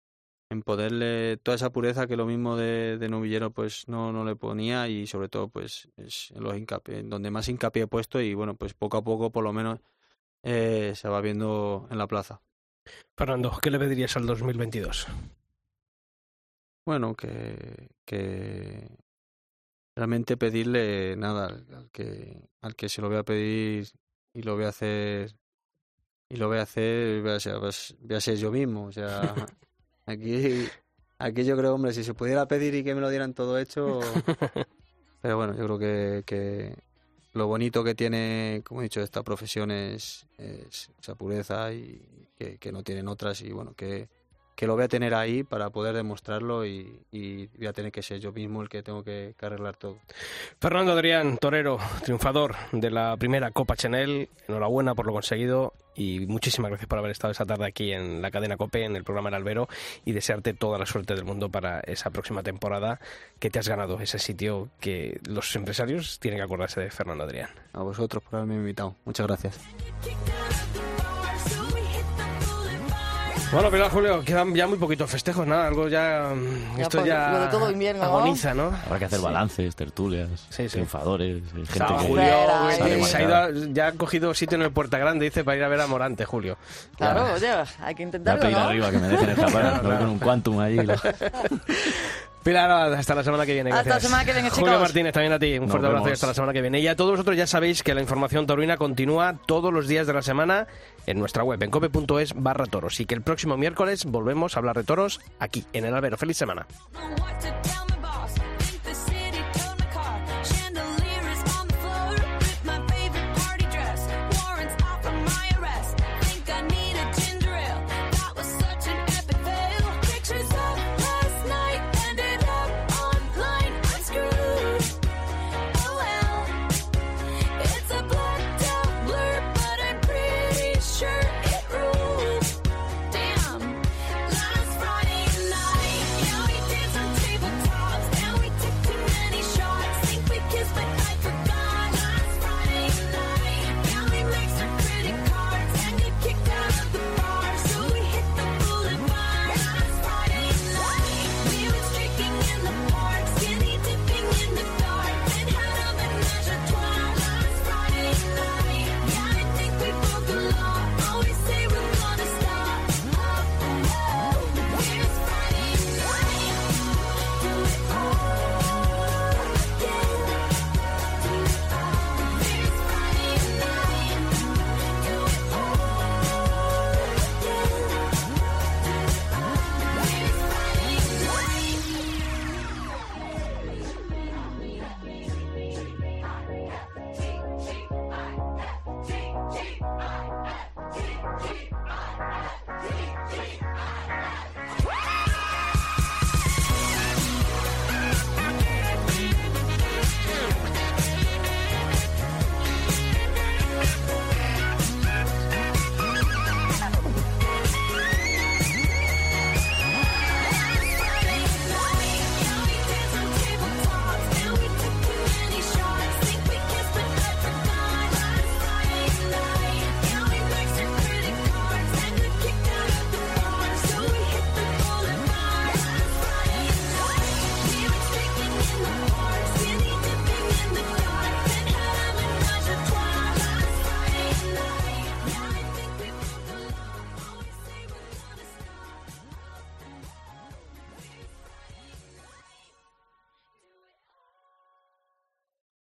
S5: en poderle toda esa pureza que lo mismo de, de novillero pues no, no le ponía y sobre todo pues es en los hincapié, donde más hincapié he puesto y bueno pues poco a poco por lo menos eh, se va viendo en la plaza.
S1: Fernando, ¿qué le pedirías al 2022?
S5: Bueno, que, que realmente pedirle nada al que al que se lo voy a pedir y lo voy a hacer y lo voy a hacer voy a ser, voy a ser yo mismo o sea aquí aquí yo creo hombre si se pudiera pedir y que me lo dieran todo hecho pero bueno yo creo que, que lo bonito que tiene como he dicho esta profesión es, es esa pureza y que, que no tienen otras y bueno que que lo voy a tener ahí para poder demostrarlo y, y, voy a tener que ser yo mismo el que tengo que, que, arreglar todo.
S1: Fernando Adrián, torero, triunfador de la primera Copa Chanel, enhorabuena por lo conseguido y muchísimas gracias por haber estado esta tarde aquí en la cadena COPE, en el programa El Albero y desearte toda la suerte del mundo para esa próxima temporada que te has ganado ese sitio que los empresarios tienen que acordarse de Fernando Adrián.
S5: A vosotros por haberme invitado. Muchas gracias.
S1: Bueno, pero Julio, quedan ya muy poquitos festejos, nada, algo ya...
S2: ya
S1: esto ya
S2: lo de todo invierno,
S1: agoniza, ¿no?
S3: Habrá que hacer balances, tertulias,
S1: sí, sí.
S3: triunfadores, gente que...
S1: Julio
S2: Espera,
S1: se ha ido a, ya ha cogido sitio en el Puerta Grande, dice, para ir a ver a Morante, Julio.
S2: Claro, oye, hay que intentarlo,
S3: Voy a pedir
S2: ¿no?
S3: arriba que me dejen escapar,
S1: Claro,
S3: voy
S1: claro.
S3: con un quantum allí.
S1: Pilar, hasta la semana que viene.
S2: Hasta
S1: gracias.
S2: la semana que viene,
S1: Julio
S2: chicos.
S1: Martínez, también a ti. Un
S3: Nos
S1: fuerte abrazo y hasta la semana que viene. Y a todos vosotros ya sabéis que la información taurina continúa todos los días de la semana en nuestra web, en cope.es barra toros. Y que el próximo miércoles volvemos a hablar de toros aquí, en el albero. ¡Feliz semana!